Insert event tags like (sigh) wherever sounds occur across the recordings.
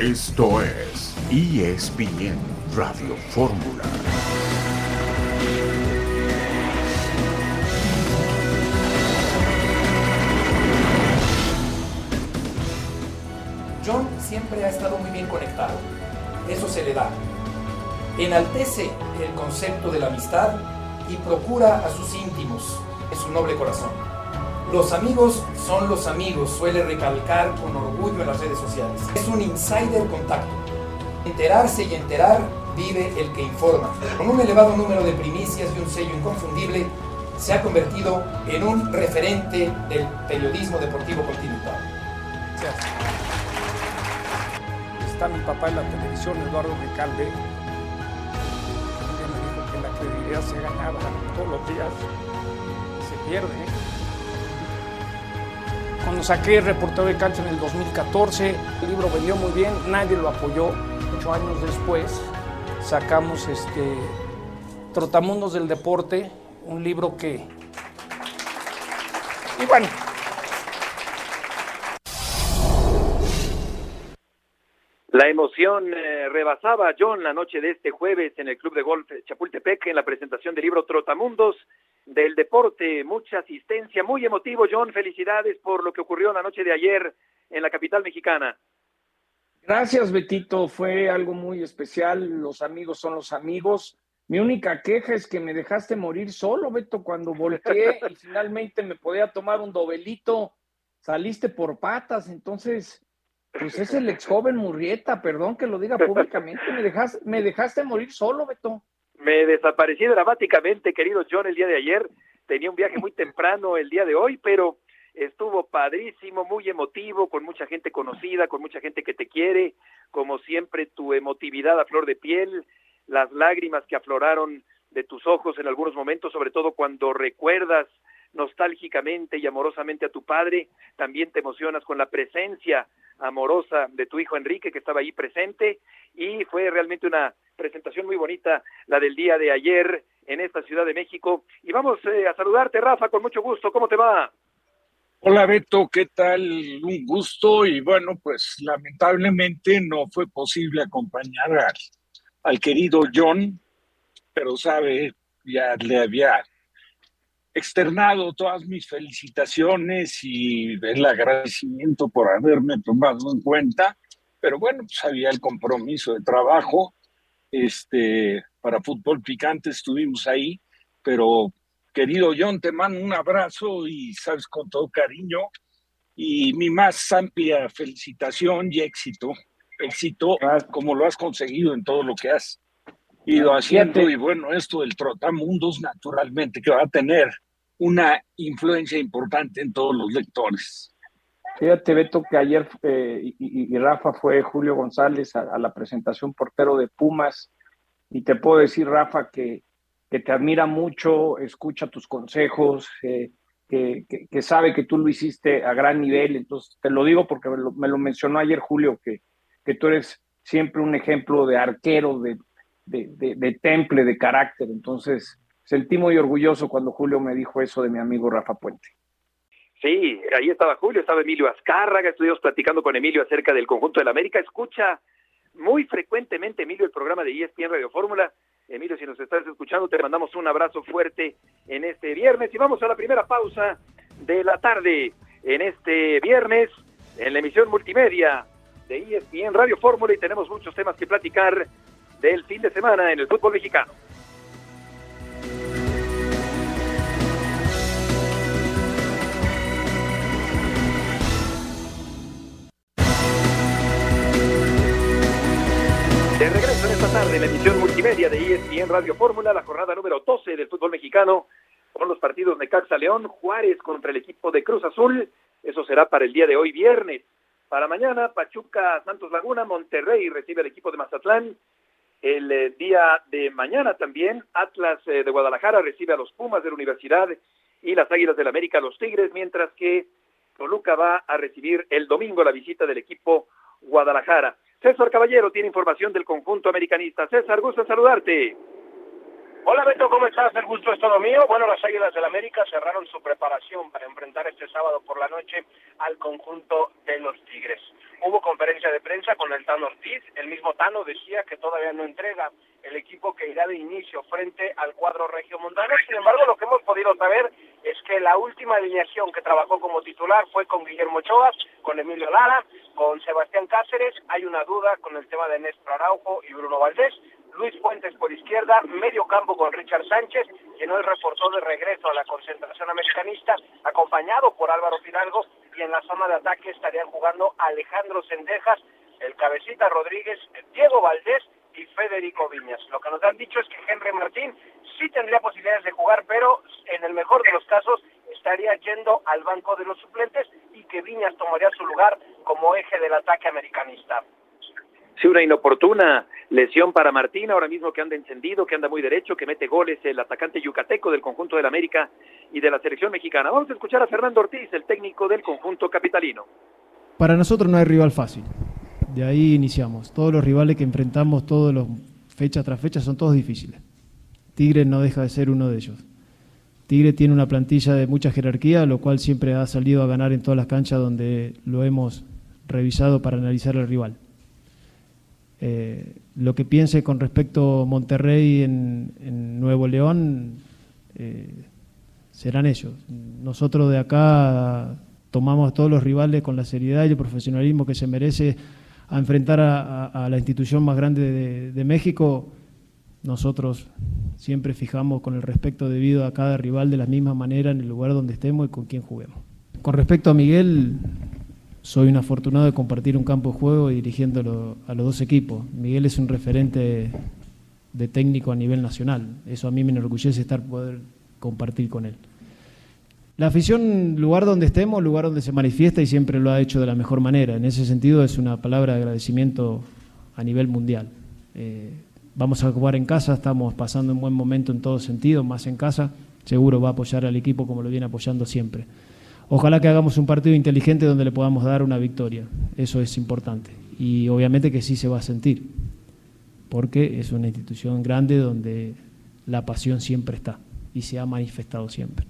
Esto es ESPN Radio Fórmula. John siempre ha estado muy bien conectado. Eso se le da. Enaltece el concepto de la amistad y procura a sus íntimos en su noble corazón. Los amigos son los amigos, suele recalcar con orgullo en las redes sociales. Es un insider contacto. Enterarse y enterar vive el que informa. Con un elevado número de primicias y un sello inconfundible, se ha convertido en un referente del periodismo deportivo continental. Está mi papá en la televisión, Eduardo Recalde. me dijo que la credibilidad se ganaba todos los días. Se pierde. Cuando saqué reportero de cancha en el 2014, el libro vendió muy bien, nadie lo apoyó. Ocho años después sacamos este Trotamundos del Deporte, un libro que... Y bueno. La emoción eh, rebasaba John la noche de este jueves en el Club de Golf Chapultepec en la presentación del libro Trotamundos del deporte, mucha asistencia, muy emotivo, John, felicidades por lo que ocurrió la noche de ayer en la capital mexicana. Gracias, Betito, fue algo muy especial, los amigos son los amigos. Mi única queja es que me dejaste morir solo, Beto, cuando volteé y (laughs) finalmente me podía tomar un dobelito, saliste por patas, entonces, pues es el ex joven Murrieta, perdón que lo diga públicamente, me dejaste, me dejaste morir solo, Beto. Me desaparecí dramáticamente, querido John, el día de ayer. Tenía un viaje muy (laughs) temprano el día de hoy, pero estuvo padrísimo, muy emotivo, con mucha gente conocida, con mucha gente que te quiere, como siempre tu emotividad a flor de piel, las lágrimas que afloraron de tus ojos en algunos momentos, sobre todo cuando recuerdas nostálgicamente y amorosamente a tu padre, también te emocionas con la presencia amorosa de tu hijo Enrique que estaba ahí presente y fue realmente una presentación muy bonita la del día de ayer en esta Ciudad de México. Y vamos eh, a saludarte Rafa con mucho gusto, ¿cómo te va? Hola Beto, ¿qué tal? Un gusto. Y bueno, pues lamentablemente no fue posible acompañar al, al querido John, pero sabe, ya le había externado todas mis felicitaciones y el agradecimiento por haberme tomado en cuenta, pero bueno, pues había el compromiso de trabajo, este, para Fútbol Picante estuvimos ahí, pero querido John, te mando un abrazo y sabes con todo cariño. Y mi más amplia felicitación y éxito, éxito como lo has conseguido en todo lo que has ido haciendo. y bueno, esto del Trotamundos naturalmente que va a tener una influencia importante en todos los lectores. Fíjate, Beto, que ayer eh, y, Rafa fue Julio González a, la presentación portero de Pumas. Y te puedo decir, Rafa, que, que te admira mucho, escucha tus consejos, eh, que, que, sabe que tú lo hiciste a gran nivel. Entonces, te lo digo porque me lo, mencionó ayer Julio, que, que tú eres siempre un ejemplo de arquero, de, de, de, de temple, de carácter. Entonces, sentí muy orgulloso cuando Julio me dijo eso de mi amigo Rafa Puente. Sí, ahí estaba Julio, estaba Emilio Azcárraga, estuvimos platicando con Emilio acerca del conjunto de la América. Escucha muy frecuentemente, Emilio, el programa de ESPN Radio Fórmula. Emilio, si nos estás escuchando, te mandamos un abrazo fuerte en este viernes y vamos a la primera pausa de la tarde en este viernes en la emisión multimedia de ESPN Radio Fórmula y tenemos muchos temas que platicar del fin de semana en el fútbol mexicano. De regreso en esta tarde, la emisión multimedia de ESPN Radio Fórmula, la jornada número 12 del fútbol mexicano, con los partidos de Caxa León, Juárez contra el equipo de Cruz Azul, eso será para el día de hoy viernes. Para mañana, Pachuca, Santos Laguna, Monterrey recibe al equipo de Mazatlán. El eh, día de mañana también, Atlas eh, de Guadalajara recibe a los Pumas de la Universidad y las Águilas del América los Tigres, mientras que Toluca va a recibir el domingo la visita del equipo Guadalajara. César Caballero tiene información del conjunto americanista. César, gusto en saludarte. Hola Beto, ¿cómo estás? El gusto es todo mío. Bueno, las Águilas del América cerraron su preparación para enfrentar este sábado por la noche al conjunto de los Tigres. Hubo conferencia de prensa con el Tano Ortiz. El mismo Tano decía que todavía no entrega el equipo que irá de inicio frente al cuadro regiomontano. Sin embargo, lo que hemos podido saber es que la última alineación que trabajó como titular fue con Guillermo Ochoa, con Emilio Lara, con Sebastián Cáceres. Hay una duda con el tema de Néstor Araujo y Bruno Valdés. Luis Fuentes por izquierda, medio campo con Richard Sánchez, quien hoy reportó de regreso a la concentración americanista, acompañado por Álvaro Fidalgo, y en la zona de ataque estarían jugando Alejandro Sendejas, el Cabecita Rodríguez, Diego Valdés y Federico Viñas. Lo que nos han dicho es que Henry Martín sí tendría posibilidades de jugar, pero en el mejor de los casos estaría yendo al banco de los suplentes y que Viñas tomaría su lugar como eje del ataque americanista. Sí, una inoportuna lesión para Martín, ahora mismo que anda encendido, que anda muy derecho, que mete goles, el atacante yucateco del conjunto del América y de la selección mexicana. Vamos a escuchar a Fernando Ortiz, el técnico del conjunto capitalino. Para nosotros no hay rival fácil. De ahí iniciamos. Todos los rivales que enfrentamos, todos los fecha tras fecha, son todos difíciles. Tigre no deja de ser uno de ellos. Tigre tiene una plantilla de mucha jerarquía, lo cual siempre ha salido a ganar en todas las canchas donde lo hemos revisado para analizar al rival. Eh, lo que piense con respecto a Monterrey en, Nuevo León eh, serán ellos. Nosotros de acá tomamos a todos los rivales con la seriedad y el profesionalismo que se merece a enfrentar a, la institución más grande de, México. Nosotros siempre fijamos con el respeto debido a cada rival de la misma manera en el lugar donde estemos y con quien juguemos. Con respecto a Miguel, soy un afortunado de compartir un campo de juego y dirigiéndolo a los dos equipos. Miguel es un referente de técnico a nivel nacional. Eso a mí me enorgullece estar poder compartir con él. La afición, lugar donde estemos, lugar donde se manifiesta y siempre lo ha hecho de la mejor manera. En ese sentido es una palabra de agradecimiento a nivel mundial. Eh, vamos a jugar en casa, estamos pasando un buen momento en todo sentido, más en casa. Seguro va a apoyar al equipo como lo viene apoyando siempre. Ojalá que hagamos un partido inteligente donde le podamos dar una victoria. Eso es importante. Y obviamente que sí se va a sentir, porque es una institución grande donde la pasión siempre está y se ha manifestado siempre.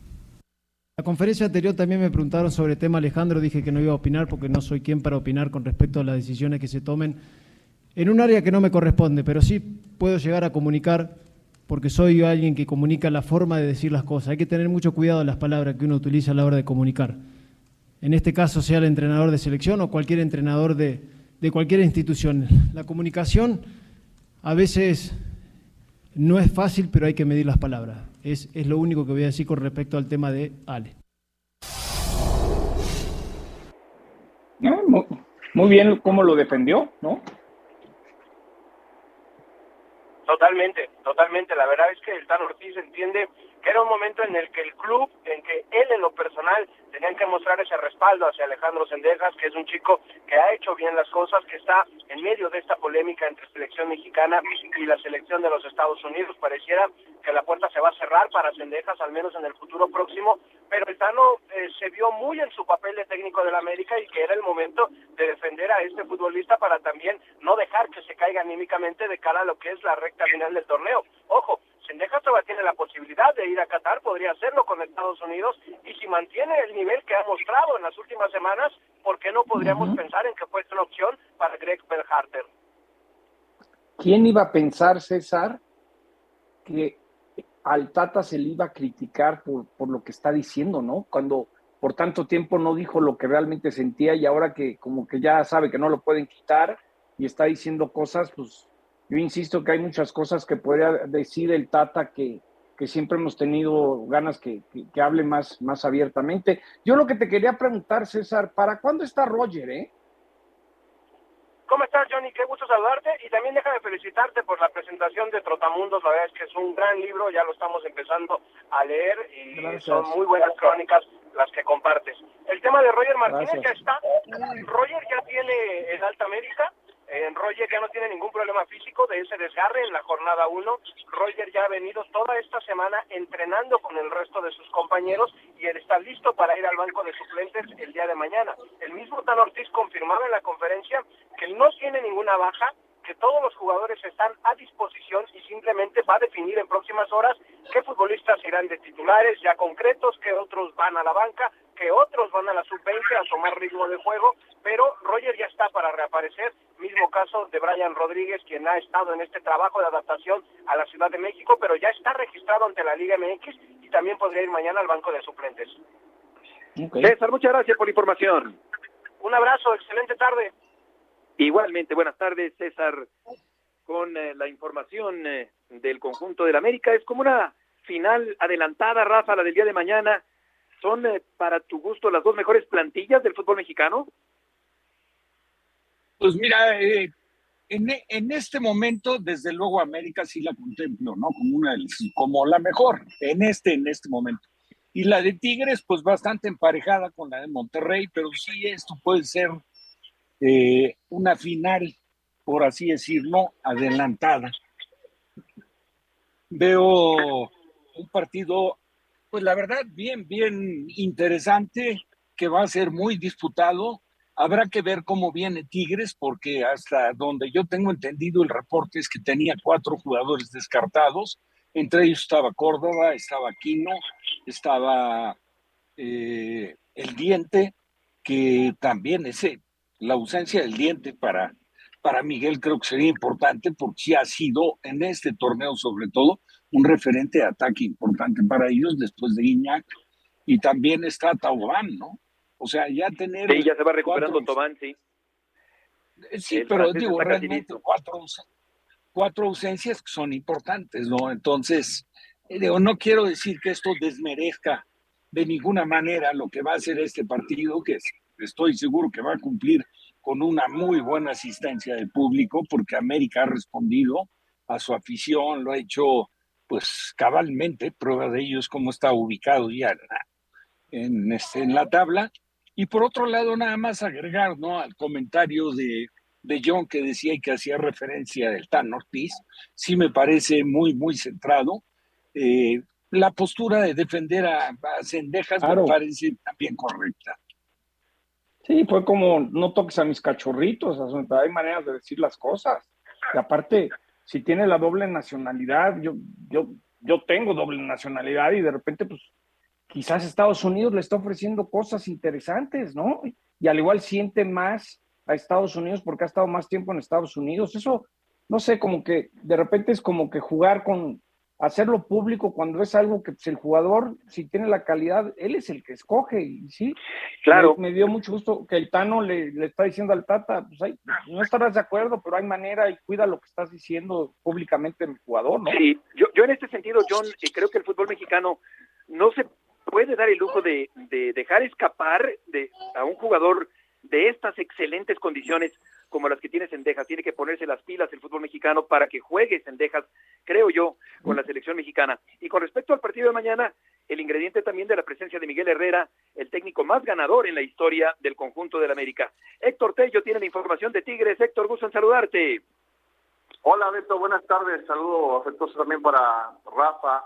La conferencia anterior también me preguntaron sobre el tema Alejandro, dije que no iba a opinar porque no soy quien para opinar con respecto a las decisiones que se tomen en un área que no me corresponde, pero sí puedo llegar a comunicar porque soy alguien que comunica la forma de decir las cosas. Hay que tener mucho cuidado las palabras que uno utiliza a la hora de comunicar. En este caso, sea el entrenador de selección o cualquier entrenador de, cualquier institución. La comunicación a veces no es fácil, pero hay que medir las palabras. Es, lo único que voy a decir con respecto al tema de Ale. muy bien cómo lo defendió, ¿no? Totalmente, totalmente. La verdad es que el Tan Ortiz entiende que era un momento en el que el club, en que él en lo personal tenían que mostrar ese respaldo hacia Alejandro Sendejas, que es un chico que ha hecho bien las cosas, que está en medio de esta polémica entre selección mexicana y la selección de los Estados Unidos. Pareciera que la puerta se va a cerrar para Sendejas, al menos en el futuro próximo, pero el Tano eh, se vio muy en su papel de técnico del América y que era el momento de defender a este futbolista para también no dejar anímicamente de cara a lo que es la recta final del torneo. Ojo, Sendejas todavía tiene la posibilidad de ir a Qatar, podría hacerlo con Estados Unidos y si mantiene el nivel que ha mostrado en las últimas semanas, ¿por qué no podríamos pensar en que fuese una opción para Greg Berharter? ¿Quién iba a pensar, César, que al Tata se le iba a criticar por, por lo que está diciendo, ¿no? Cuando por tanto tiempo no dijo lo que realmente sentía y ahora que como que ya sabe que no lo pueden quitar y está diciendo cosas, pues yo insisto que hay muchas cosas que podría decir el Tata que, que siempre hemos tenido ganas que, que, hable más, más abiertamente. Yo lo que te quería preguntar, César, ¿para cuándo está Roger, eh? ¿Cómo estás, Johnny? Qué gusto saludarte. Y también déjame felicitarte por la presentación de Trotamundos. La verdad es que es un gran libro, ya lo estamos empezando a leer y son muy buenas crónicas las que compartes. El tema de Roger Martínez ya está. Roger ya tiene el alta médica en Roger ya no tiene ningún problema físico de ese desgarre en la jornada 1. Roger ya ha venido toda esta semana entrenando con el resto de sus compañeros y él está listo para ir al banco de suplentes el día de mañana. El mismo Tan Ortiz confirmaba en la conferencia que no tiene ninguna baja, que todos los jugadores están a disposición y simplemente va a definir en próximas horas qué futbolistas irán de titulares ya concretos, qué otros van a la banca, qué otros van a la sub-20 a tomar ritmo de juego, pero Roger ya está para reaparecer, mismo caso de Brian Rodríguez, quien ha estado en este trabajo de adaptación a la Ciudad de México, pero ya está registrado ante la Liga MX y también podría ir mañana al banco de suplentes. César, muchas gracias por la información. Un abrazo, excelente tarde. Igualmente, buenas tardes, César, con eh, la información eh, del conjunto del América. Es como una final adelantada, Rafa, la del día de mañana. ¿Son eh, para tu gusto las dos mejores plantillas del fútbol mexicano? Pues mira, en, en, este momento, desde luego, América sí la contemplo, ¿no? Como una como la mejor, en este, en este momento. Y la de Tigres, pues bastante emparejada con la de Monterrey, pero sí esto puede ser eh, una final, por así decirlo, adelantada. Veo un partido, pues la verdad, bien, bien interesante, que va a ser muy disputado. Habrá que ver cómo viene Tigres, porque hasta donde yo tengo entendido el reporte es que tenía cuatro jugadores descartados entre ellos estaba Córdoba, estaba Quino, estaba eh, el diente, que también ese, la ausencia del diente para, para Miguel creo que sería importante porque sí ha sido en este torneo sobre todo un referente de ataque importante para ellos después de Iñak y también está Taubán, ¿no? O sea, ya tener... Sí, ya se va recuperando Tobán, sí. Sí, pero digo, realmente cuatro, cuatro ausencias que son importantes, ¿no? Entonces, eh, digo, no quiero decir que esto desmerezca de ninguna manera lo que va a ser este partido, que estoy seguro que va a cumplir con una muy buena asistencia del público, porque América ha respondido a su afición, lo ha hecho pues cabalmente, prueba de ello es cómo está ubicado ya en, este, en la tabla. Y por otro lado, nada más agregar ¿no? al comentario de de John que decía y que hacía referencia del Tan Ortiz, sí me parece muy, muy centrado. Eh, la postura de defender a, a Cendejas me parece también correcta. Sí, fue como no toques a mis cachorritos, hay maneras de decir las cosas. Y aparte, si tiene la doble nacionalidad, yo, yo, yo tengo doble nacionalidad y de repente, pues, quizás Estados Unidos le está ofreciendo cosas interesantes, ¿no? Y al igual siente más a Estados Unidos porque ha estado más tiempo en Estados Unidos. Eso, no sé, como que de repente es como que jugar con, hacerlo público cuando es algo que pues, el jugador, si tiene la calidad, él es el que escoge, y sí. Claro. Me, dio mucho gusto que el Tano le, le está diciendo al Tata, pues hay, no estarás de acuerdo, pero hay manera y cuida lo que estás diciendo públicamente mi jugador, ¿no? Sí, yo, yo en este sentido, John, eh, creo que el fútbol mexicano no se puede dar el lujo de, de dejar escapar de, a un jugador de estas excelentes condiciones como las que tiene Sendejas. Tiene que ponerse las pilas el fútbol mexicano para que juegue Sendejas, creo yo, con la selección mexicana. Y con respecto al partido de mañana, el ingrediente también de la presencia de Miguel Herrera, el técnico más ganador en la historia del conjunto del América. Héctor Tello tiene la información de Tigres. Héctor, gusto en saludarte. Hola Beto, buenas tardes. Saludo afectuoso también para Rafa,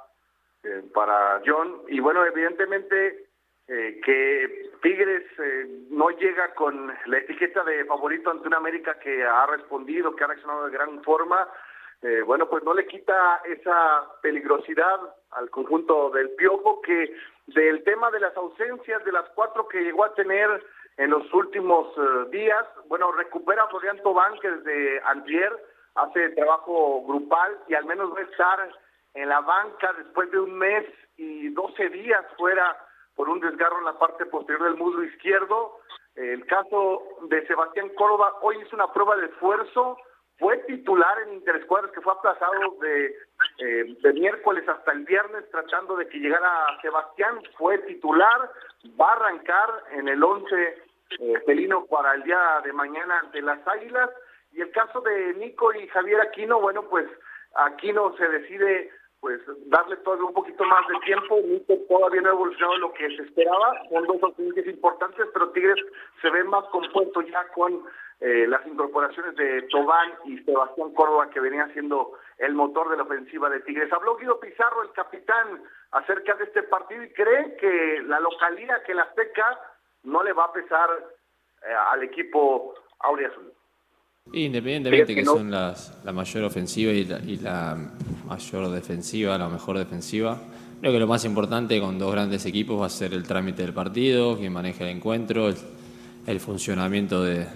eh, para John. Y bueno, evidentemente eh, que Tigres eh, no llega con la etiqueta de favorito ante una América que ha respondido, que ha reaccionado de gran forma, eh, bueno, pues no le quita esa peligrosidad al conjunto del Piojo que del tema de las ausencias de las cuatro que llegó a tener en los últimos días, bueno, recupera a Florian Tobán que desde antier hace trabajo grupal y al menos va a estar en la banca después de un mes y 12 días fuera por un desgarro en la parte posterior del muslo izquierdo. El caso de Sebastián Córdoba, hoy hizo una prueba de esfuerzo, fue titular en Interescuadras que fue aplazado de, eh, miércoles hasta el viernes tratando de que llegara Sebastián, fue titular, va a arrancar en el 11 eh, felino para el día de mañana ante las Águilas. Y el caso de Nico y Javier Aquino, bueno, pues Aquino se decide pues darle todavía un poquito más de tiempo. todavía no ha evolucionado lo que se esperaba. Son dos ausencias importantes, pero Tigres se ve más compuesto ya con eh, las incorporaciones de Tobán y Sebastián Córdoba, que venían siendo el motor de la ofensiva de Tigres. Habló Guido Pizarro, el capitán, acerca de este partido y cree que la localidad, que la Azteca, no le va a pesar eh, al equipo Aurea Azul. Independientemente que, son las, la mayor ofensiva y la, y la, mayor defensiva, la mejor defensiva, creo que lo más importante con dos grandes equipos va a ser el trámite del partido, quien maneja el encuentro, el, funcionamiento de,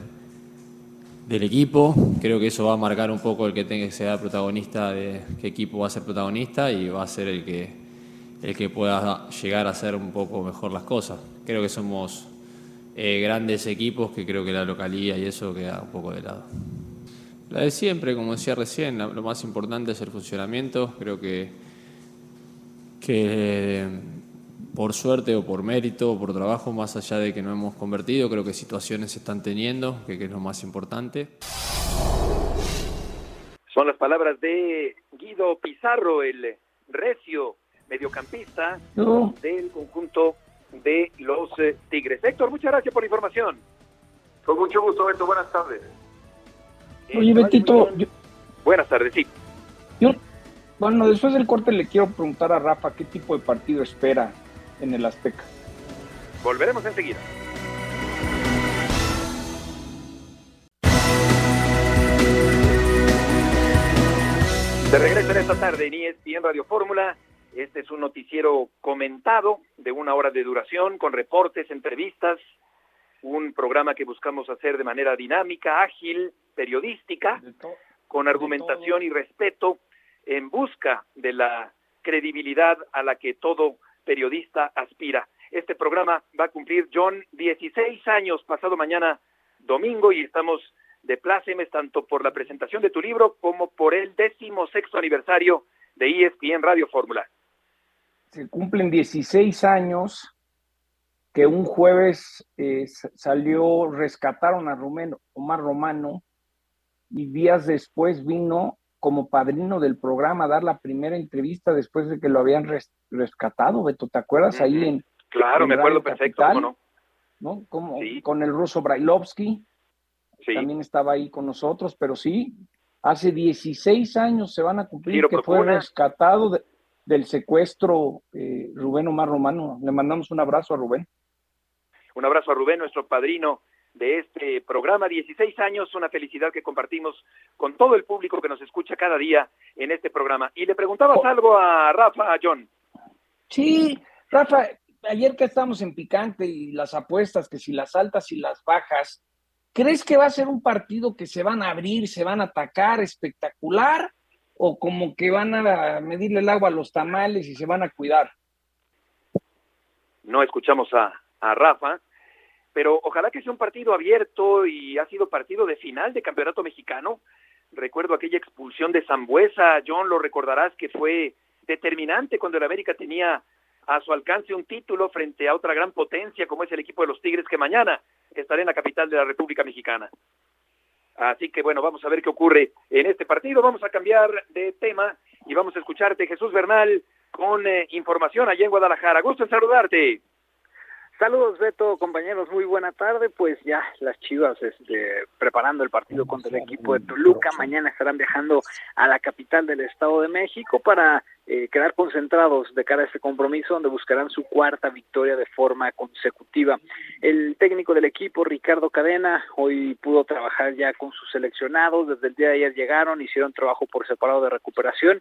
del equipo. Creo que eso va a marcar un poco el que tenga que ser protagonista, de qué equipo va a ser protagonista y va a ser el que, el que pueda llegar a hacer un poco mejor las cosas. Creo que somos eh, grandes equipos que creo que la localía y eso queda un poco de lado. La de siempre, como decía recién, lo más importante es el funcionamiento. Creo que, que por suerte o por mérito o por trabajo, más allá de que no hemos convertido, creo que situaciones se están teniendo, que, que es lo más importante. Son las palabras de Guido Pizarro, el recio mediocampista del conjunto de los eh, Tigres. Héctor, muchas gracias por la información. Con mucho gusto, Beto. Buenas tardes. Eh, Oye, Betito. Buenas tardes, sí. Yo, bueno, después del corte le quiero preguntar a Rafa qué tipo de partido espera en el Azteca. Volveremos enseguida. De regreso en esta tarde en ESPN Radio Fórmula este es un noticiero comentado de una hora de duración con reportes, entrevistas, un programa que buscamos hacer de manera dinámica, ágil, periodística, con argumentación y respeto en busca de la credibilidad a la que todo periodista aspira. Este programa va a cumplir, John, 16 años pasado mañana domingo y estamos de plácemes tanto por la presentación de tu libro como por el décimo sexto aniversario de ESPN Radio Fórmula se cumplen 16 años que un jueves eh, salió, rescataron a Rumeno, Omar Romano y días después vino como padrino del programa a dar la primera entrevista después de que lo habían rescatado, Beto, ¿te acuerdas? Ahí en... Claro, me acuerdo perfecto, ¿no? ¿no? Como con el ruso Brailovsky, también estaba ahí con nosotros, pero sí, hace 16 años se van a cumplir que fue rescatado de, del secuestro, eh, Rubén Omar Romano. Le mandamos un abrazo a Rubén. Un abrazo a Rubén, nuestro padrino de este programa. 16 años, una felicidad que compartimos con todo el público que nos escucha cada día en este programa. Y le preguntabas oh. algo a Rafa, a John. Sí, Rafa, ayer que estamos en picante y las apuestas, que si las altas y las bajas, ¿crees que va a ser un partido que se van a abrir, se van a atacar espectacular? o como que van a medirle el agua a los tamales y se van a cuidar. No escuchamos a, a Rafa, pero ojalá que sea un partido abierto y ha sido partido de final de campeonato mexicano. Recuerdo aquella expulsión de Zambuesa, John, lo recordarás que fue determinante cuando el América tenía a su alcance un título frente a otra gran potencia como es el equipo de los Tigres que mañana estará en la capital de la República Mexicana. Así que bueno, vamos a ver qué ocurre en este partido. Vamos a cambiar de tema y vamos a escucharte, Jesús Bernal, con eh, información allá en Guadalajara. Gusto en saludarte. Saludos Beto, compañeros, muy buena tarde. Pues ya las Chivas este, preparando el partido contra el equipo de Toluca. Mañana estarán viajando a la capital del Estado de México para eh, quedar concentrados de cara a este compromiso donde buscarán su cuarta victoria de forma consecutiva. El técnico del equipo, Ricardo Cadena, hoy pudo trabajar ya con sus seleccionados. Desde el día de ayer llegaron, hicieron trabajo por separado de recuperación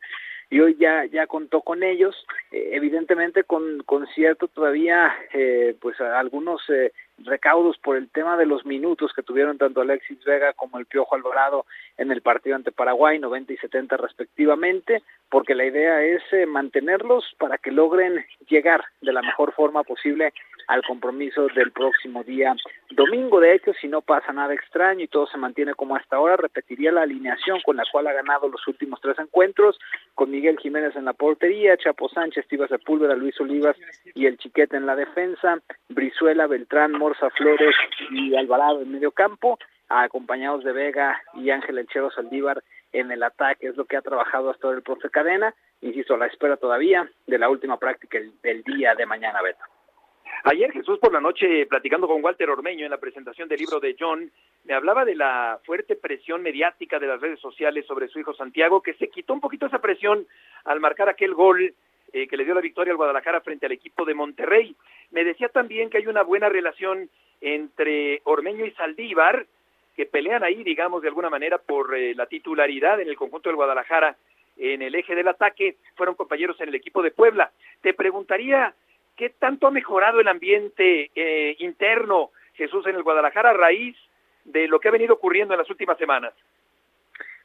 y hoy ya ya contó con ellos eh, evidentemente con, con cierto todavía eh, pues algunos eh, recaudos por el tema de los minutos que tuvieron tanto Alexis Vega como el Piojo Alvarado en el partido ante Paraguay, 90 y 70 respectivamente, porque la idea es eh, mantenerlos para que logren llegar de la mejor forma posible al compromiso del próximo día domingo. De hecho, si no pasa nada extraño y todo se mantiene como hasta ahora, repetiría la alineación con la cual ha ganado los últimos tres encuentros, con Miguel Jiménez en la portería, Chapo Sánchez, Tibas Sepúlveda, Luis Olivas y el Chiquete en la defensa, Brizuela, Beltrán, Morza Flores y Alvarado en medio campo, acompañados de Vega y Ángel Elchero Saldívar en el ataque, es lo que ha trabajado hasta ahora el profe Cadena, insisto, a la espera todavía de la última práctica del día de mañana, Beto. Ayer Jesús por la noche, platicando con Walter Ormeño en la presentación del libro de John, me hablaba de la fuerte presión mediática de las redes sociales sobre su hijo Santiago, que se quitó un poquito esa presión al marcar aquel gol eh, que le dio la victoria al Guadalajara frente al equipo de Monterrey. Me decía también que hay una buena relación entre Ormeño y Saldívar, que pelean ahí, digamos, de alguna manera por eh, la titularidad en el conjunto del Guadalajara en el eje del ataque, fueron compañeros en el equipo de Puebla. Te preguntaría, ¿qué tanto ha mejorado el ambiente eh, interno, Jesús, en el Guadalajara a raíz de lo que ha venido ocurriendo en las últimas semanas?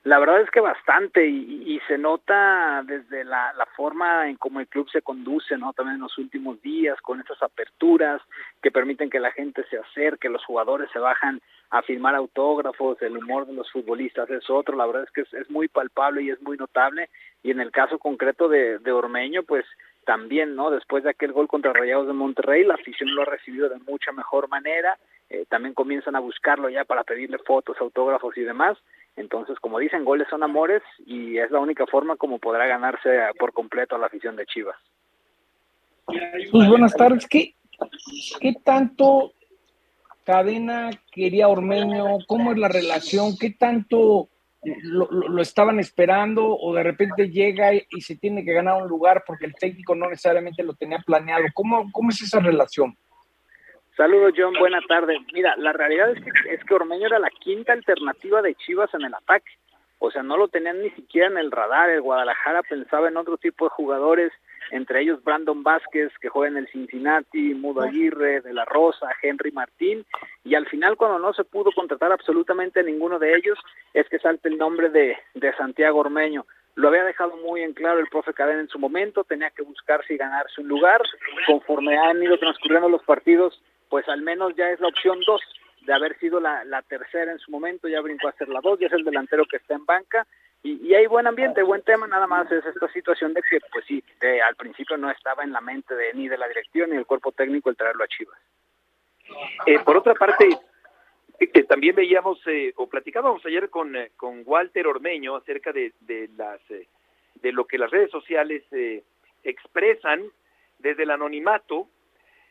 La verdad es que bastante y, se nota desde la, forma en cómo el club se conduce, ¿no? También en los últimos días con esas aperturas que permiten que la gente se acerque, los jugadores se bajan a firmar autógrafos, el humor de los futbolistas es otro, la verdad es que es, muy palpable y es muy notable y en el caso concreto de, de Ormeño, pues también, ¿no? Después de aquel gol contra Rayados de Monterrey, la afición lo ha recibido de mucha mejor manera, eh, también comienzan a buscarlo ya para pedirle fotos, autógrafos y demás, entonces, como dicen, goles son amores y es la única forma como podrá ganarse por completo a la afición de Chivas. Buenas tardes. ¿Qué, qué tanto Cadena quería Ormeño? ¿Cómo es la relación? ¿Qué tanto lo, estaban esperando o de repente llega y, se tiene que ganar un lugar porque el técnico no necesariamente lo tenía planeado? ¿Cómo, cómo es esa relación? Saludos, John. Buena tarde. Mira, la realidad es que, es que Ormeño era la quinta alternativa de Chivas en el ataque. O sea, no lo tenían ni siquiera en el radar. El Guadalajara pensaba en otro tipo de jugadores, entre ellos Brandon Vázquez, que juega en el Cincinnati, Mudo Aguirre, De La Rosa, Henry Martín. Y al final, cuando no se pudo contratar absolutamente ninguno de ellos, es que salta el nombre de, de Santiago Ormeño. Lo había dejado muy en claro el profe Cadena en su momento, tenía que buscarse y ganarse un lugar. Conforme han ido transcurriendo los partidos, pues al menos ya es la opción dos, de haber sido la, tercera en su momento, ya brincó a ser la dos, ya es el delantero que está en banca, y, hay buen ambiente, buen tema, nada más es esta situación de que, pues sí, al principio no estaba en la mente de, ni de la dirección ni del cuerpo técnico el traerlo a Chivas. Eh, por otra parte, que también veíamos eh, o platicábamos ayer con, eh, con Walter Ormeño acerca de, de las de lo que las redes sociales expresan desde el anonimato.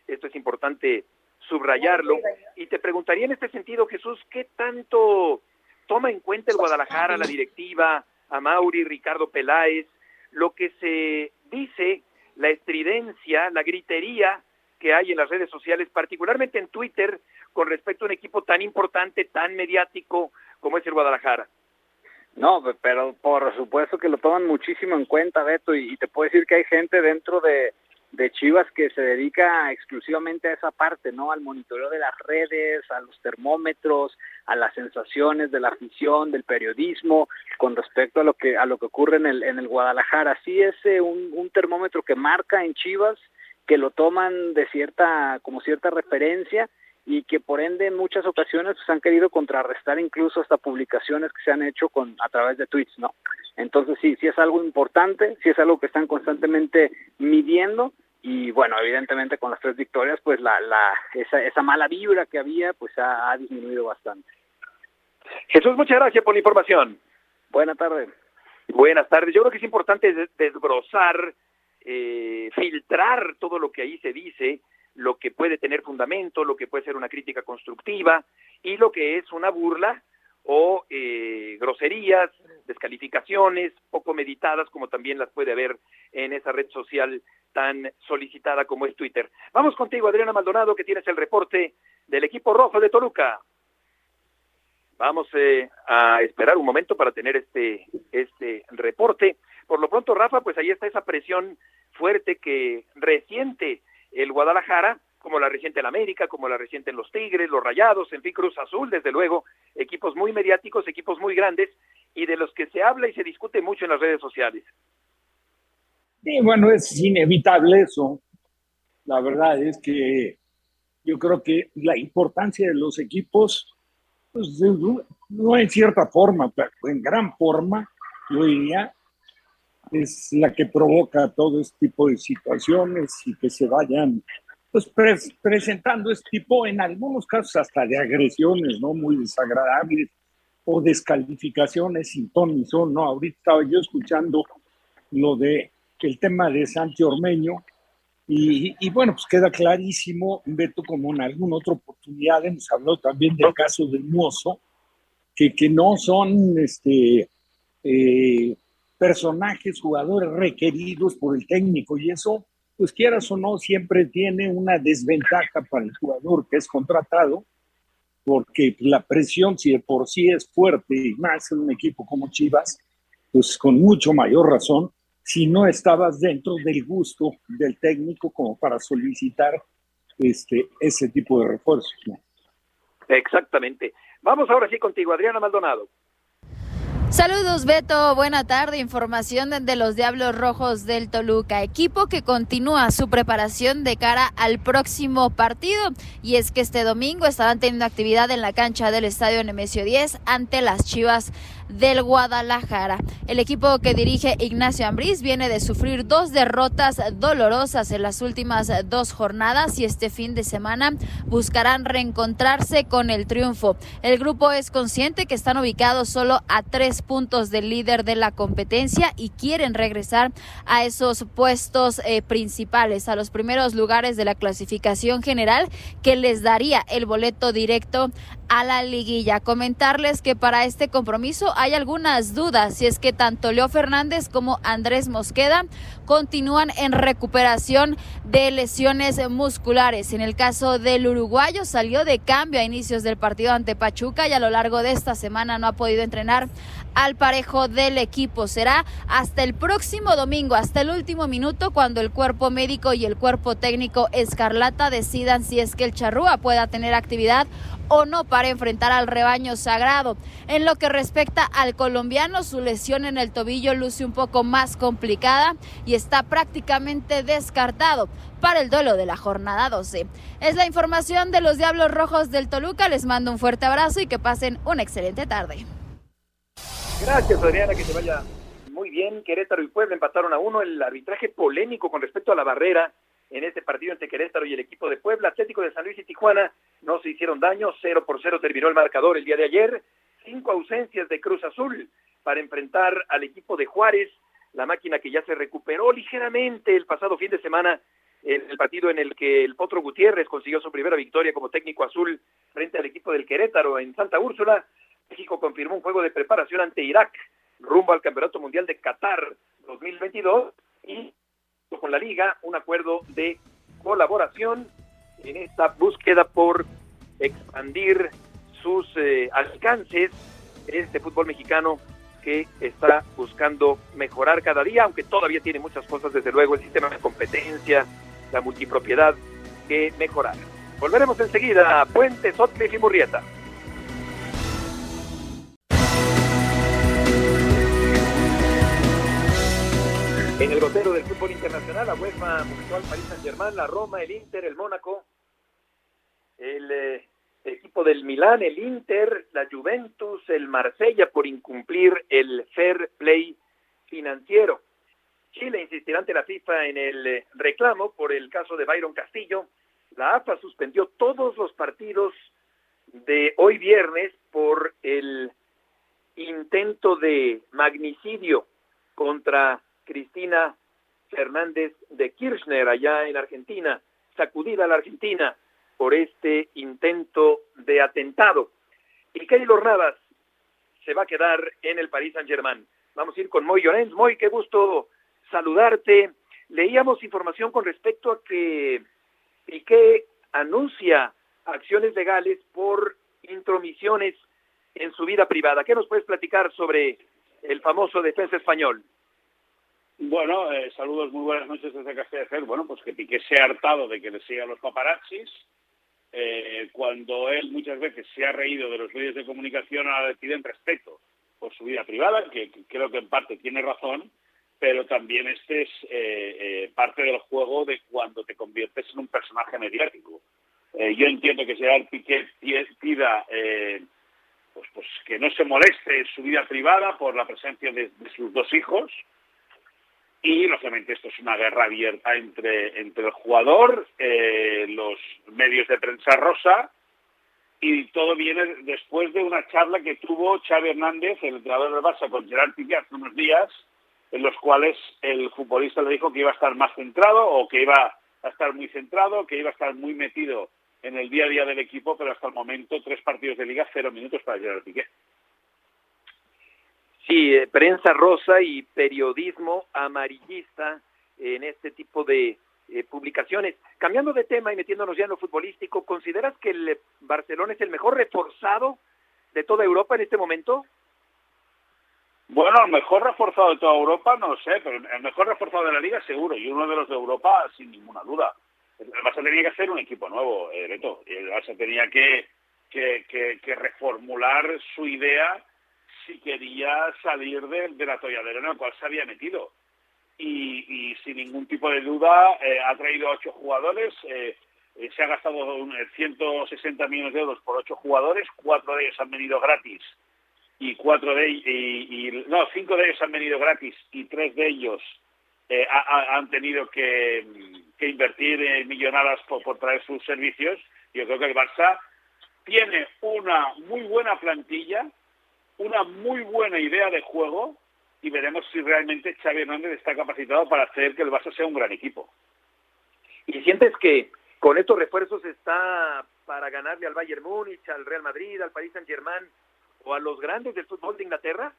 Esto es importante subrayarlo. Y te preguntaría en este sentido, Jesús, ¿qué tanto toma en cuenta el Guadalajara, la directiva, a Mauri, Ricardo Peláez, lo que se dice, la estridencia, la gritería que hay en las redes sociales, particularmente en Twitter, con respecto a un equipo tan importante, tan mediático como es el Guadalajara? No, pero por supuesto que lo toman muchísimo en cuenta, Beto, y te puedo decir que hay gente dentro de, de Chivas que se dedica exclusivamente a esa parte, ¿no? Al monitoreo de las redes, a los termómetros, a las sensaciones de la afición, del periodismo, con respecto a lo que a lo que ocurre en el en el Guadalajara. Sí es eh, un, un termómetro que marca en Chivas, que lo toman de cierta como cierta referencia y que por ende en muchas ocasiones pues, han querido contrarrestar incluso hasta publicaciones que se han hecho con a través de tweets, ¿no? Entonces sí, sí es algo importante, sí es algo que están constantemente midiendo y bueno, evidentemente con las tres victorias pues la, la esa, esa mala vibra que había pues ha, disminuido bastante. Jesús, muchas gracias por la información. Buenas tardes. Buenas tardes. Yo creo que es importante desbrozar, eh, filtrar todo lo que ahí se dice lo que puede tener fundamento, lo que puede ser una crítica constructiva y lo que es una burla o eh, groserías, descalificaciones poco meditadas como también las puede haber en esa red social tan solicitada como es Twitter. Vamos contigo, Adriana Maldonado, que tienes el reporte del equipo rojo de Toluca. Vamos eh, a esperar un momento para tener este, este reporte. Por lo pronto, Rafa, pues ahí está esa presión fuerte que reciente el Guadalajara, como la reciente en América, como la reciente en los Tigres, los Rayados, en fin, Cruz Azul, desde luego, equipos muy mediáticos, equipos muy grandes y de los que se habla y se discute mucho en las redes sociales. Sí, bueno, es inevitable eso. La verdad es que yo creo que la importancia de los equipos, pues, no en cierta forma, pero en gran forma, yo diría, es la que provoca todo este tipo de situaciones y que se vayan pues presentando este tipo, en algunos casos hasta de agresiones, ¿no? Muy desagradables o descalificaciones sin ton ni son, ¿no? Ahorita estaba yo escuchando lo de el tema de Santi Ormeño y, y, bueno, pues queda clarísimo, Beto, como en alguna otra oportunidad hemos hablado también del caso del Mozo, que, que no son este, eh, personajes, jugadores requeridos por el técnico y eso, pues quieras o no, siempre tiene una desventaja para el jugador que es contratado, porque la presión, si de por sí es fuerte, y más en un equipo como Chivas, pues con mucho mayor razón, si no estabas dentro del gusto del técnico como para solicitar este, ese tipo de refuerzos. Exactamente. Vamos ahora sí contigo, Adriana Maldonado. Saludos Beto, buena tarde. Información de los Diablos Rojos del Toluca, equipo que continúa su preparación de cara al próximo partido. Y es que este domingo estarán teniendo actividad en la cancha del Estadio Nemesio 10 ante las Chivas del Guadalajara. El equipo que dirige Ignacio Ambriz viene de sufrir dos derrotas dolorosas en las últimas dos jornadas y este fin de semana buscarán reencontrarse con el triunfo. El grupo es consciente que están ubicados solo a tres puntos del líder de la competencia y quieren regresar a esos puestos eh, principales, a los primeros lugares de la clasificación general que les daría el boleto directo a la liguilla. Comentarles que para este compromiso hay algunas dudas si es que tanto Leo Fernández como Andrés Mosqueda continúan en recuperación de lesiones musculares. En el caso del uruguayo salió de cambio a inicios del partido ante Pachuca y a lo largo de esta semana no ha podido entrenar al parejo del equipo. Será hasta el próximo domingo, hasta el último minuto, cuando el cuerpo médico y el cuerpo técnico Escarlata decidan si es que el Charrúa pueda tener actividad o no para enfrentar al rebaño sagrado. En lo que respecta al colombiano, su lesión en el tobillo luce un poco más complicada y está prácticamente descartado para el duelo de la jornada 12. Es la información de los Diablos Rojos del Toluca. Les mando un fuerte abrazo y que pasen una excelente tarde. Gracias, Adriana, que se vaya muy bien. Querétaro y Puebla empataron a uno. El arbitraje polémico con respecto a la barrera en este partido entre Querétaro y el equipo de Puebla. Atlético de San Luis y Tijuana no se hicieron daño. Cero por cero terminó el marcador el día de ayer. Cinco ausencias de Cruz Azul para enfrentar al equipo de Juárez. La máquina que ya se recuperó ligeramente el pasado fin de semana en el partido en el que el Potro Gutiérrez consiguió su primera victoria como técnico azul frente al equipo del Querétaro en Santa Úrsula. México confirmó un juego de preparación ante Irak rumbo al Campeonato Mundial de Qatar 2022 y con la liga un acuerdo de colaboración en esta búsqueda por expandir sus eh, alcances este fútbol mexicano que está buscando mejorar cada día, aunque todavía tiene muchas cosas, desde luego, el sistema de competencia, la multipropiedad que mejorar. Volveremos enseguida a Puente, Sotcliffe y Murrieta. En el gotero del fútbol internacional, la UEFA mostró al Paris Saint-Germain, la Roma, el Inter, el Mónaco, el, eh, equipo del Milán, el Inter, la Juventus, el Marsella por incumplir el fair play financiero. Chile insistirá ante la FIFA en el eh, reclamo por el caso de Byron Castillo. La AFA suspendió todos los partidos de hoy viernes por el intento de magnicidio contra Cristina Fernández de Kirchner allá en Argentina, sacudida a la Argentina por este intento de atentado. Y Keylor Navas se va a quedar en el Paris Saint-Germain. Vamos a ir con Moy Llorens. Moy, qué gusto saludarte. Leíamos información con respecto a que Piqué anuncia acciones legales por intromisiones en su vida privada. ¿Qué nos puedes platicar sobre el famoso defensa español? Bueno, eh, saludos, muy buenas noches desde Castelldefels. Bueno, pues que Piqué se ha hartado de que le sigan los paparazzis. Eh, cuando él muchas veces se ha reído de los medios de comunicación, ahora decide en respeto por su vida privada, que, creo que en parte tiene razón, pero también este es eh, parte del juego de cuando te conviertes en un personaje mediático. yo entiendo que el Piqué pida pues, pues que no se moleste en su vida privada por la presencia de sus dos hijos, y lógicamente esto es una guerra abierta entre, entre el jugador, eh, los medios de prensa rosa y todo viene después de una charla que tuvo Xavi Hernández, el entrenador del Barça, con Gerard Piqué hace unos días, en los cuales el futbolista le dijo que iba a estar más centrado o que iba a estar muy centrado, que iba a estar muy metido en el día a día del equipo, pero hasta el momento tres partidos de liga, cero minutos para Gerard Piqué. Sí, eh, prensa rosa y periodismo amarillista en este tipo de eh, publicaciones. Cambiando de tema y metiéndonos ya en lo futbolístico, ¿consideras que el Barcelona es el mejor reforzado de toda Europa en este momento? Bueno, el mejor reforzado de toda Europa, no sé, pero el mejor reforzado de la liga seguro, y uno de los de Europa sin ninguna duda. El Barça tenía que hacer un equipo nuevo, eh, Beto. El Barça tenía que, que, que, reformular su idea si quería salir de, de la atolladero en la cual se había metido. Y, y sin ningún tipo de duda eh, ha traído ocho jugadores, eh, eh se ha gastado 160 millones de euros por ocho jugadores, cuatro de ellos han venido gratis y cuatro de y, y, no cinco de ellos han venido gratis y tres de ellos eh, han tenido que, que invertir millonadas por, traer sus servicios yo creo que el Barça tiene una muy buena plantilla una muy buena idea de juego y veremos si realmente Xavi Hernández está capacitado para hacer que el Barça sea un gran equipo y sientes que con estos refuerzos está para ganarle al Bayern Múnich, al Real Madrid, al Paris Saint-Germain o a los grandes del fútbol de Inglaterra?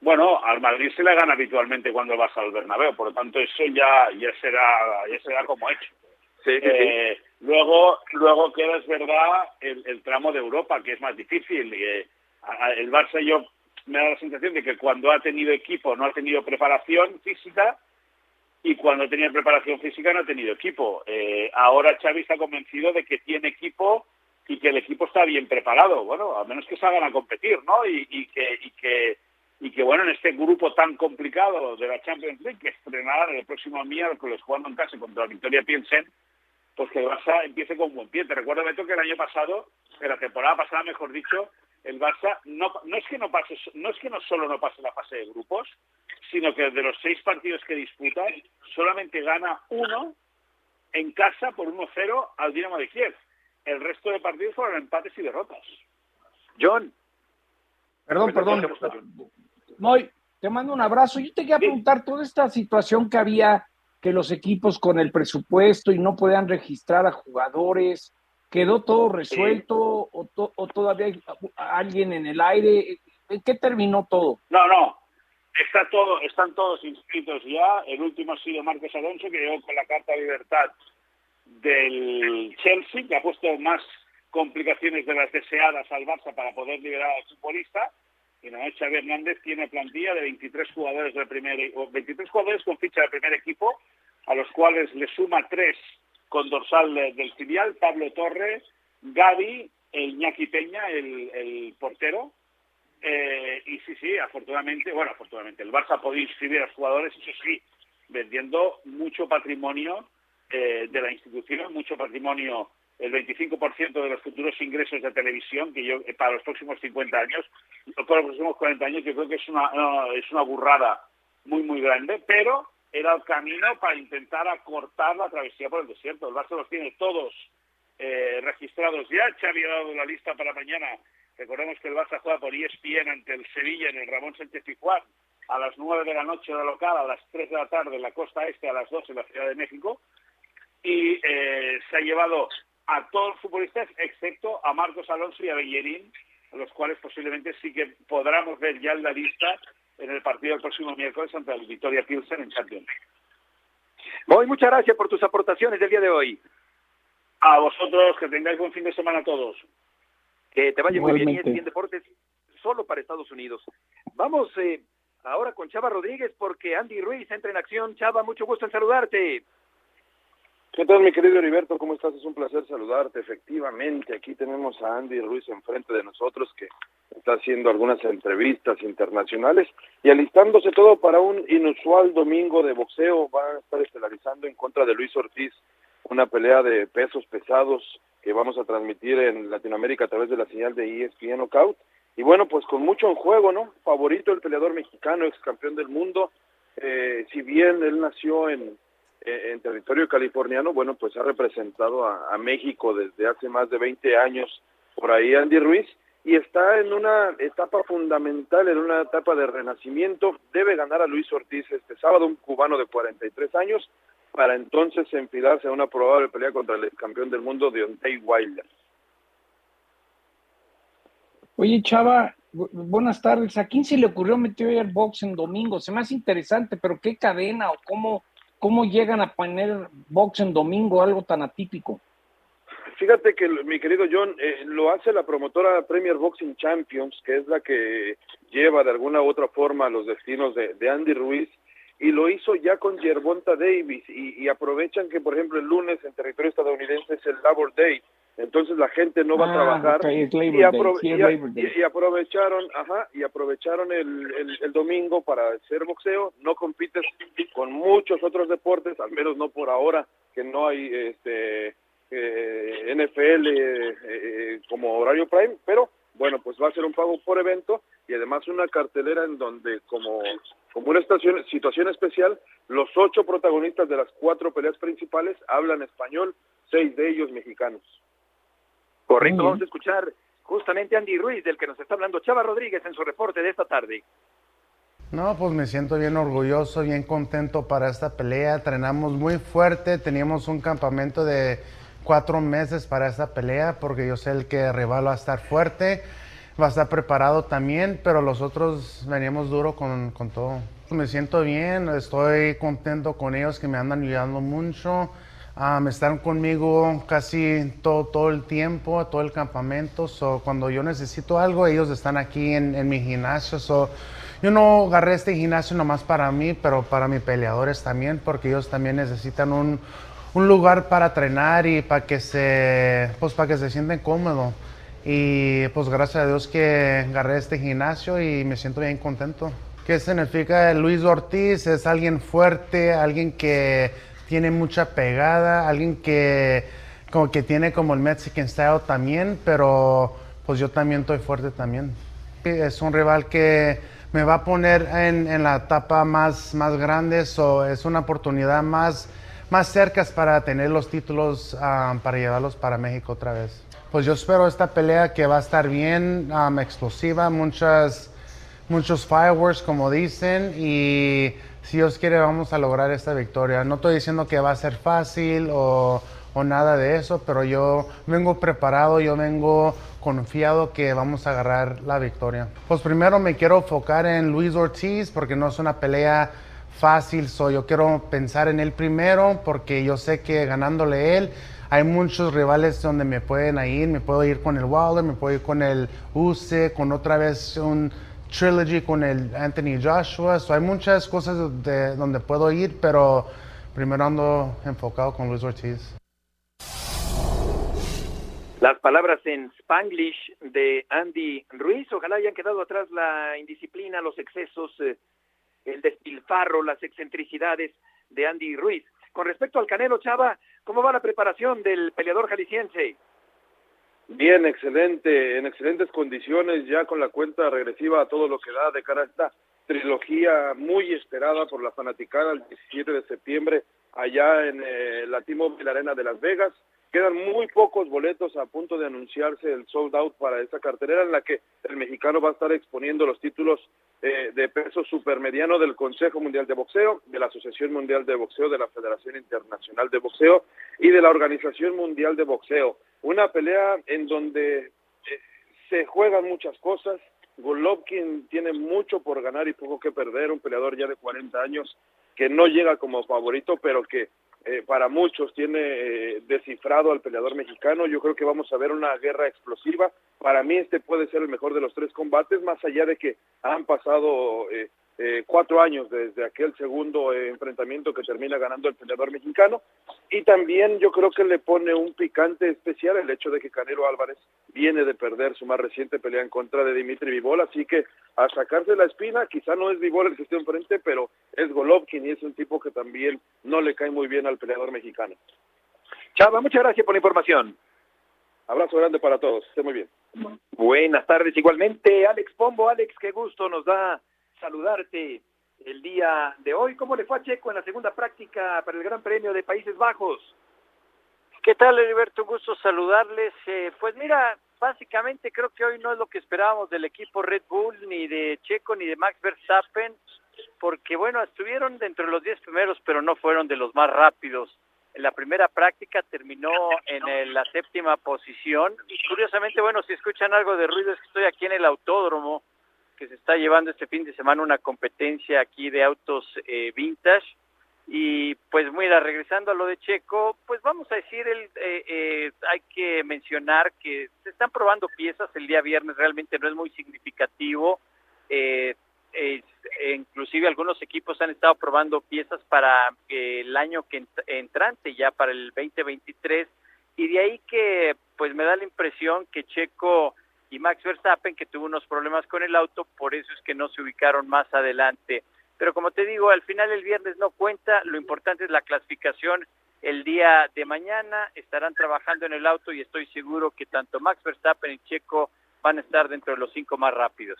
Bueno, al Madrid se le gana habitualmente cuando vas al Bernabéu, por lo tanto eso ya ya será ya será como hecho. Sí, eh, Luego luego queda es verdad el, tramo de Europa que es más difícil. Eh, el Barça yo me da la sensación de que cuando ha tenido equipo no ha tenido preparación física y cuando tenía preparación física no ha tenido equipo. Eh, ahora Xavi está convencido de que tiene equipo y que el equipo está bien preparado, bueno, a menos que salgan a competir, ¿no? Y, y que y que y que bueno, en este grupo tan complicado de la Champions League, que estrenarán el próximo miércoles jugando en casa contra la Victoria Piensen, pues que el Barça empiece con buen pie. Te recuerdo, Beto, que el año pasado, en la temporada pasada, mejor dicho, el Barça no, no es que no pase, no es que no solo no pase la fase de grupos, sino que de los seis partidos que disputa, solamente gana uno en casa por 1-0 al Dinamo de Kiev el resto de partidos fueron empates y derrotas. John. Perdón, perdón. Moy, te mando un abrazo. Yo te quería preguntar toda esta situación que había, que los equipos con el presupuesto y no podían registrar a jugadores, ¿quedó todo resuelto o, o, todavía hay alguien en el aire? ¿En qué terminó todo? No, no. Está todo, están todos inscritos ya. El último ha sido Marcos Alonso, que llegó con la Carta de Libertad del Chelsea, que ha puesto más complicaciones de las deseadas al Barça para poder liberar al futbolista. Y la Xavi Hernández tiene plantilla de 23 jugadores del primer, 23 jugadores con ficha del primer equipo, a los cuales le suma tres con dorsal del filial, Pablo Torres, Gaby, el Iñaki Peña, el, portero. Eh, y sí, sí, afortunadamente, bueno, afortunadamente, el Barça podido inscribir a jugadores, eso sí, vendiendo mucho patrimonio eh, de la institución, mucho patrimonio, el 25% de los futuros ingresos de televisión, que yo eh, para los próximos 50 años, para los próximos 40 años, yo creo que es una, es una burrada muy, muy grande, pero era el camino para intentar acortar la travesía por el desierto. El Barça los tiene todos eh, registrados ya. Xavi ha dado la lista para mañana. Recordemos que el Barça juega por ESPN ante el Sevilla en el Ramón Sánchez Pizjuán a las 9 de la noche de local, a las 3 de la tarde en la costa este, a las 2 en la Ciudad de México y eh, se ha llevado a todos los futbolistas excepto a Marcos Alonso y a Bellerín, los cuales posiblemente sí que podamos ver ya en la lista en el partido del próximo miércoles ante el Victoria Pilsen en Champions Muy muchas gracias por tus aportaciones del día de hoy. A vosotros, que tengáis buen fin de semana a todos. Que te vaya muy bien y en Deportes solo para Estados Unidos. Vamos eh, ahora con Chava Rodríguez porque Andy Ruiz entra en acción. Chava, mucho gusto en saludarte. ¿Qué tal, mi querido Heriberto? ¿Cómo estás? Es un placer saludarte. Efectivamente, aquí tenemos a Andy Ruiz enfrente de nosotros que está haciendo algunas entrevistas internacionales y alistándose todo para un inusual domingo de boxeo. Va a estar estelarizando en contra de Luis Ortiz una pelea de pesos pesados que vamos a transmitir en Latinoamérica a través de la señal de ESPN Knockout. Y bueno, pues con mucho en juego, ¿no? Favorito el peleador mexicano, ex campeón del mundo. Eh, si bien él nació en en territorio californiano, bueno, pues ha representado a, México desde hace más de 20 años por ahí Andy Ruiz y está en una etapa fundamental, en una etapa de renacimiento. Debe ganar a Luis Ortiz este sábado, un cubano de 43 años, para entonces enfilarse a una probable pelea contra el campeón del mundo, Deontay Wilder. Oye, Chava, buenas tardes. ¿A quién se le ocurrió meter el box en domingo? Se me hace interesante, pero ¿qué cadena o cómo ¿Cómo llegan a poner box en domingo, algo tan atípico? Fíjate que mi querido John, eh, lo hace la promotora Premier Boxing Champions, que es la que lleva de alguna u otra forma los destinos de, Andy Ruiz, y lo hizo ya con Gervonta Davis, y, aprovechan que, por ejemplo, el lunes en territorio estadounidense es el Labor Day, entonces la gente no va a ah, trabajar y, aprovecharon ajá y aprovecharon el, el, domingo para hacer boxeo no compites con muchos otros deportes al menos no por ahora que no hay este eh, NFL eh, eh, como horario prime, pero bueno, pues va a ser un pago por evento y además una cartelera en donde como, como una estación, situación especial, los ocho protagonistas de las cuatro peleas principales hablan español, seis de ellos mexicanos. Correcto, vamos a escuchar justamente Andy Ruiz, del que nos está hablando Chava Rodríguez en su reporte de esta tarde. No, pues me siento bien orgulloso, bien contento para esta pelea. Entrenamos muy fuerte, teníamos un campamento de cuatro meses para esta pelea porque yo sé el que rival va a estar fuerte, va a estar preparado también, pero los otros veníamos duro con, con todo. Me siento bien, estoy contento con ellos que me andan ayudando mucho. Me están conmigo casi todo, todo el tiempo, todo el campamento. So, cuando yo necesito algo, ellos están aquí en, en mi gimnasio. So, yo no agarré este gimnasio nomás para mí, pero para mis peleadores también, porque ellos también necesitan un, un lugar para entrenar y para que se, pues para que se sienten cómodos. Y pues gracias a Dios que agarré este gimnasio y me siento bien contento. ¿Qué significa Luis Ortiz? Es alguien fuerte, alguien que tiene mucha pegada, alguien que como que tiene como el Mexican style también, pero pues yo también estoy fuerte también. Es un rival que me va a poner en, en la etapa más, más grande, so es una oportunidad más más cercas para tener los títulos, um, para llevarlos para México otra vez. Pues yo espero esta pelea que va a estar bien um, explosiva, muchas, muchos fireworks como dicen y si Dios quiere vamos a lograr esta victoria. No estoy diciendo que va a ser fácil o, o nada de eso, pero yo vengo preparado, yo vengo confiado que vamos a agarrar la victoria. Pues primero me quiero enfocar en Luis Ortiz porque no es una pelea fácil, soy yo quiero pensar en él primero porque yo sé que ganándole él hay muchos rivales donde me pueden ir, me puedo ir con el Wilder, me puedo ir con el Use, con otra vez un trilogy con el Anthony Joshua, hay muchas cosas de donde puedo ir, pero primero ando enfocado con Luis Ortiz. Las palabras en Spanglish de Andy Ruiz, ojalá hayan quedado atrás la indisciplina, los excesos, eh, el despilfarro, las excentricidades de Andy Ruiz. Con respecto al Canelo Chava, ¿cómo va la preparación del peleador jalisciense? Bien, excelente, en excelentes condiciones, ya con la cuenta regresiva a todo lo que da de cara a esta trilogía muy esperada por la fanaticada el 17 de septiembre allá en eh, la T-Mobile Arena de Las Vegas. Quedan muy pocos boletos a punto de anunciarse el sold out para esta cartelera en la que el mexicano va a estar exponiendo los títulos eh, de peso supermediano del Consejo Mundial de Boxeo, de la Asociación Mundial de Boxeo, de la Federación Internacional de Boxeo y de la Organización Mundial de Boxeo. Una pelea en donde eh, se juegan muchas cosas. Golovkin tiene mucho por ganar y poco que perder, un peleador ya de 40 años que no llega como favorito, pero que eh, para muchos tiene eh, descifrado al peleador mexicano. Yo creo que vamos a ver una guerra explosiva. Para mí este puede ser el mejor de los tres combates, más allá de que han pasado eh, eh, cuatro años desde aquel segundo eh, enfrentamiento que termina ganando el peleador mexicano. Y también yo creo que le pone un picante especial el hecho de que Canelo Álvarez viene de perder su más reciente pelea en contra de Dimitri Vivol, así que a sacarse la espina, quizá no es Vivol el que esté enfrente, pero es Golovkin y es un tipo que también no le cae muy bien al peleador mexicano. Chava, muchas gracias por la información. Abrazo grande para todos, esté muy bien. Buenas tardes igualmente, Alex Pombo. Alex, qué gusto nos da saludarte el día de hoy. ¿Cómo le fue a Checo en la segunda práctica para el Gran Premio de Países Bajos? ¿Qué tal, Heriberto? Un gusto saludarles. Eh, pues mira, básicamente creo que hoy no es lo que esperábamos del equipo Red Bull, ni de Checo, ni de Max Verstappen, porque bueno, estuvieron dentro de los 10 primeros, pero no fueron de los más rápidos. En la primera práctica terminó en la séptima posición. Y curiosamente, bueno, si escuchan algo de ruido es que estoy aquí en el autódromo que se está llevando este fin de semana una competencia aquí de autos eh, vintage Y pues mira, regresando a lo de Checo, pues vamos a decir, el, eh, eh, hay que mencionar que se están probando piezas el día viernes, realmente no es muy significativo. Eh, inclusive algunos equipos han estado probando piezas para el año que entrante, ya para el 2023, y de ahí que pues me da la impresión que Checo y Max Verstappen, que tuvo unos problemas con el auto, por eso es que no se ubicaron más adelante. Pero como te digo, al final el viernes no cuenta, lo importante es la clasificación el día de mañana, estarán trabajando en el auto y estoy seguro que tanto Max Verstappen y Checo van a estar dentro de los cinco más rápidos.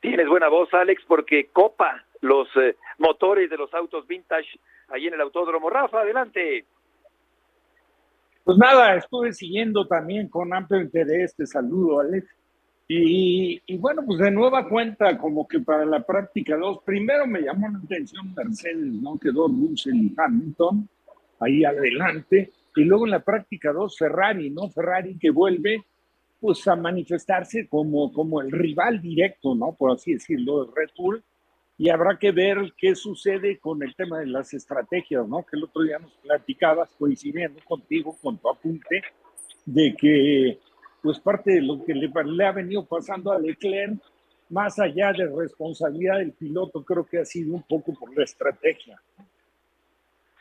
Tienes buena voz, Alex, porque copa los eh, motores de los autos vintage ahí en el autódromo. Rafa, adelante. Pues nada, estuve siguiendo también con amplio interés, te saludo, Alex. Y, bueno, pues de nueva cuenta, como que para la práctica 2, primero me llamó la atención Mercedes, ¿no? Quedó Russell y Hamilton ahí adelante. Y luego en la práctica 2, Ferrari, ¿no? Ferrari que vuelve pues a manifestarse como, como el rival directo, ¿no? Por así decirlo, de Red Bull y habrá que ver qué sucede con el tema de las estrategias, ¿no? Que el otro día nos platicabas, coincidiendo contigo, con tu apunte, de que pues parte de lo que le, ha venido pasando a Leclerc, más allá de responsabilidad del piloto, creo que ha sido un poco por la estrategia.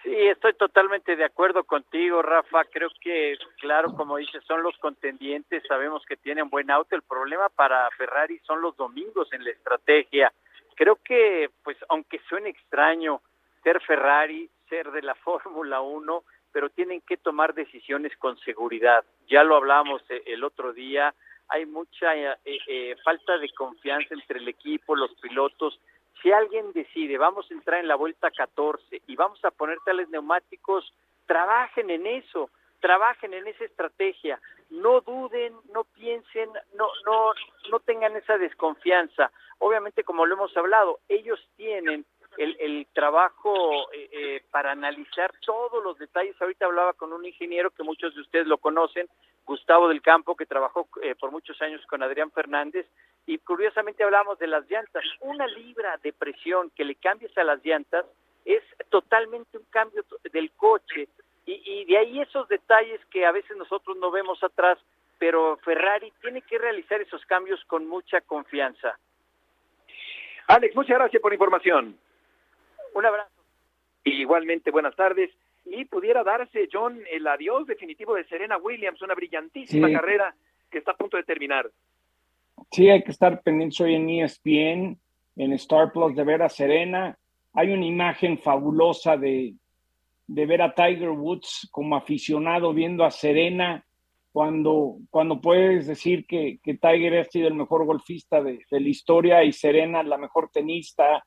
Sí, estoy totalmente de acuerdo contigo, Rafa. Creo que, claro, como dices, son los contendientes, sabemos que tienen buen auto. El problema para Ferrari son los domingos en la estrategia creo que, pues, aunque suene extraño ser Ferrari, ser de la (laughs) Fórmula 1, pero tienen que tomar decisiones con seguridad. Ya lo hablamos eh, el otro día, hay mucha eh, eh, falta de confianza entre el equipo, los pilotos. Si alguien decide, vamos a entrar en la vuelta 14 y vamos a poner tales neumáticos, trabajen en eso, trabajen en esa estrategia, no duden, no piensen, no, no, no tengan esa desconfianza obviamente como lo hemos hablado, ellos tienen el, el trabajo eh, eh, para analizar todos los detalles. Ahorita hablaba con un ingeniero que muchos de ustedes lo conocen, Gustavo del Campo, que trabajó eh, por muchos años con Adrián Fernández, y curiosamente hablamos de las llantas. Una libra de presión que le cambies a las llantas es totalmente un cambio del coche, y, y de ahí esos detalles que a veces nosotros no vemos atrás, pero Ferrari tiene que realizar esos cambios con mucha confianza. Alex, muchas gracias por la información. Un abrazo. Igualmente, buenas tardes. Y pudiera darse, John, el adiós definitivo de Serena Williams, una brillantísima carrera que está a punto de terminar. Sí, hay que estar pendientes hoy en ESPN, en Star Plus, de ver a Serena. Hay una imagen fabulosa de, de ver a Tiger Woods como aficionado viendo a Serena cuando, cuando puedes decir que, que Tiger ha sido el mejor golfista de, la historia y Serena la mejor tenista,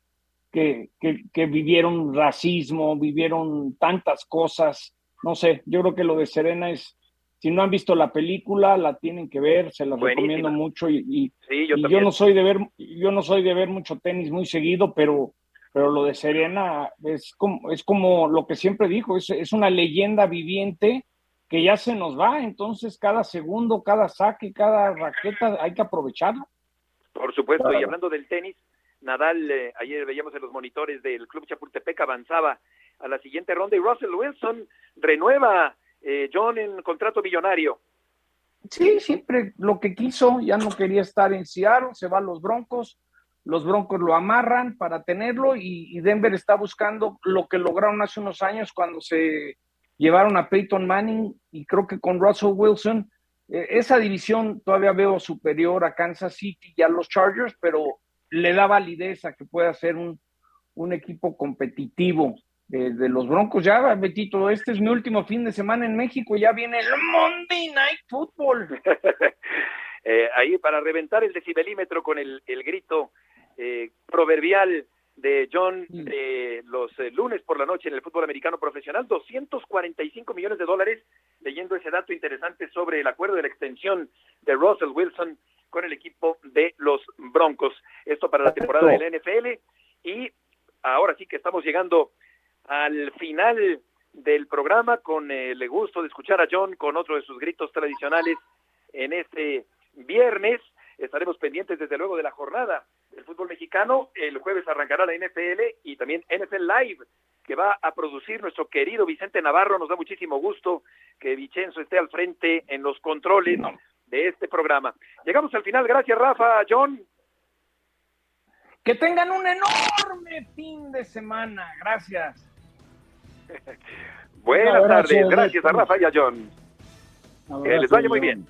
que, que, vivieron racismo, vivieron tantas cosas. No sé, yo creo que lo de Serena es, si no han visto la película, la tienen que ver, se la recomiendo mucho. Y, yo, no soy de ver, yo no soy de ver mucho tenis muy seguido, pero, pero lo de Serena es como, es como lo que siempre dijo, es, es una leyenda viviente que ya se nos va, entonces cada segundo, cada saque, cada raqueta hay que aprovecharlo. Por supuesto, y hablando del tenis, Nadal, eh, ayer veíamos en los monitores del Club Chapultepec, avanzaba a la siguiente ronda y Russell Wilson renueva, eh, John, en contrato millonario. Sí, siempre lo que quiso, ya no quería estar en Seattle, se va a los Broncos, los Broncos lo amarran para tenerlo y Denver está buscando lo que lograron hace unos años cuando se llevaron a Peyton Manning y creo que con Russell Wilson, eh, esa división todavía veo superior a Kansas City y a los Chargers, pero le da validez a que pueda ser un, un equipo competitivo de, los Broncos. Ya, Betito, este es mi último fin de semana en México, ya viene el Monday Night Football. (laughs) Eh, ahí para reventar el decibelímetro con el grito eh, proverbial de John de los eh, lunes por la noche en el fútbol americano profesional, 245 millones de dólares, leyendo ese dato interesante sobre el acuerdo de la extensión de Russell Wilson con el equipo de los Broncos. Esto para la temporada de la NFL y ahora sí que estamos llegando al final del programa con el gusto de escuchar a John con otro de sus gritos tradicionales en este viernes. Estaremos pendientes desde luego de la jornada el fútbol mexicano. El jueves arrancará la NFL y también NFL Live que va a producir nuestro querido Vicente Navarro. Nos da muchísimo gusto que Vicenzo esté al frente en los controles de este programa. Llegamos al final. Gracias, Rafa, John. Que tengan un enorme fin de semana. Gracias. (laughs) Buenas tardes. Gracias a Rafa y a John. Que les vaya muy bien.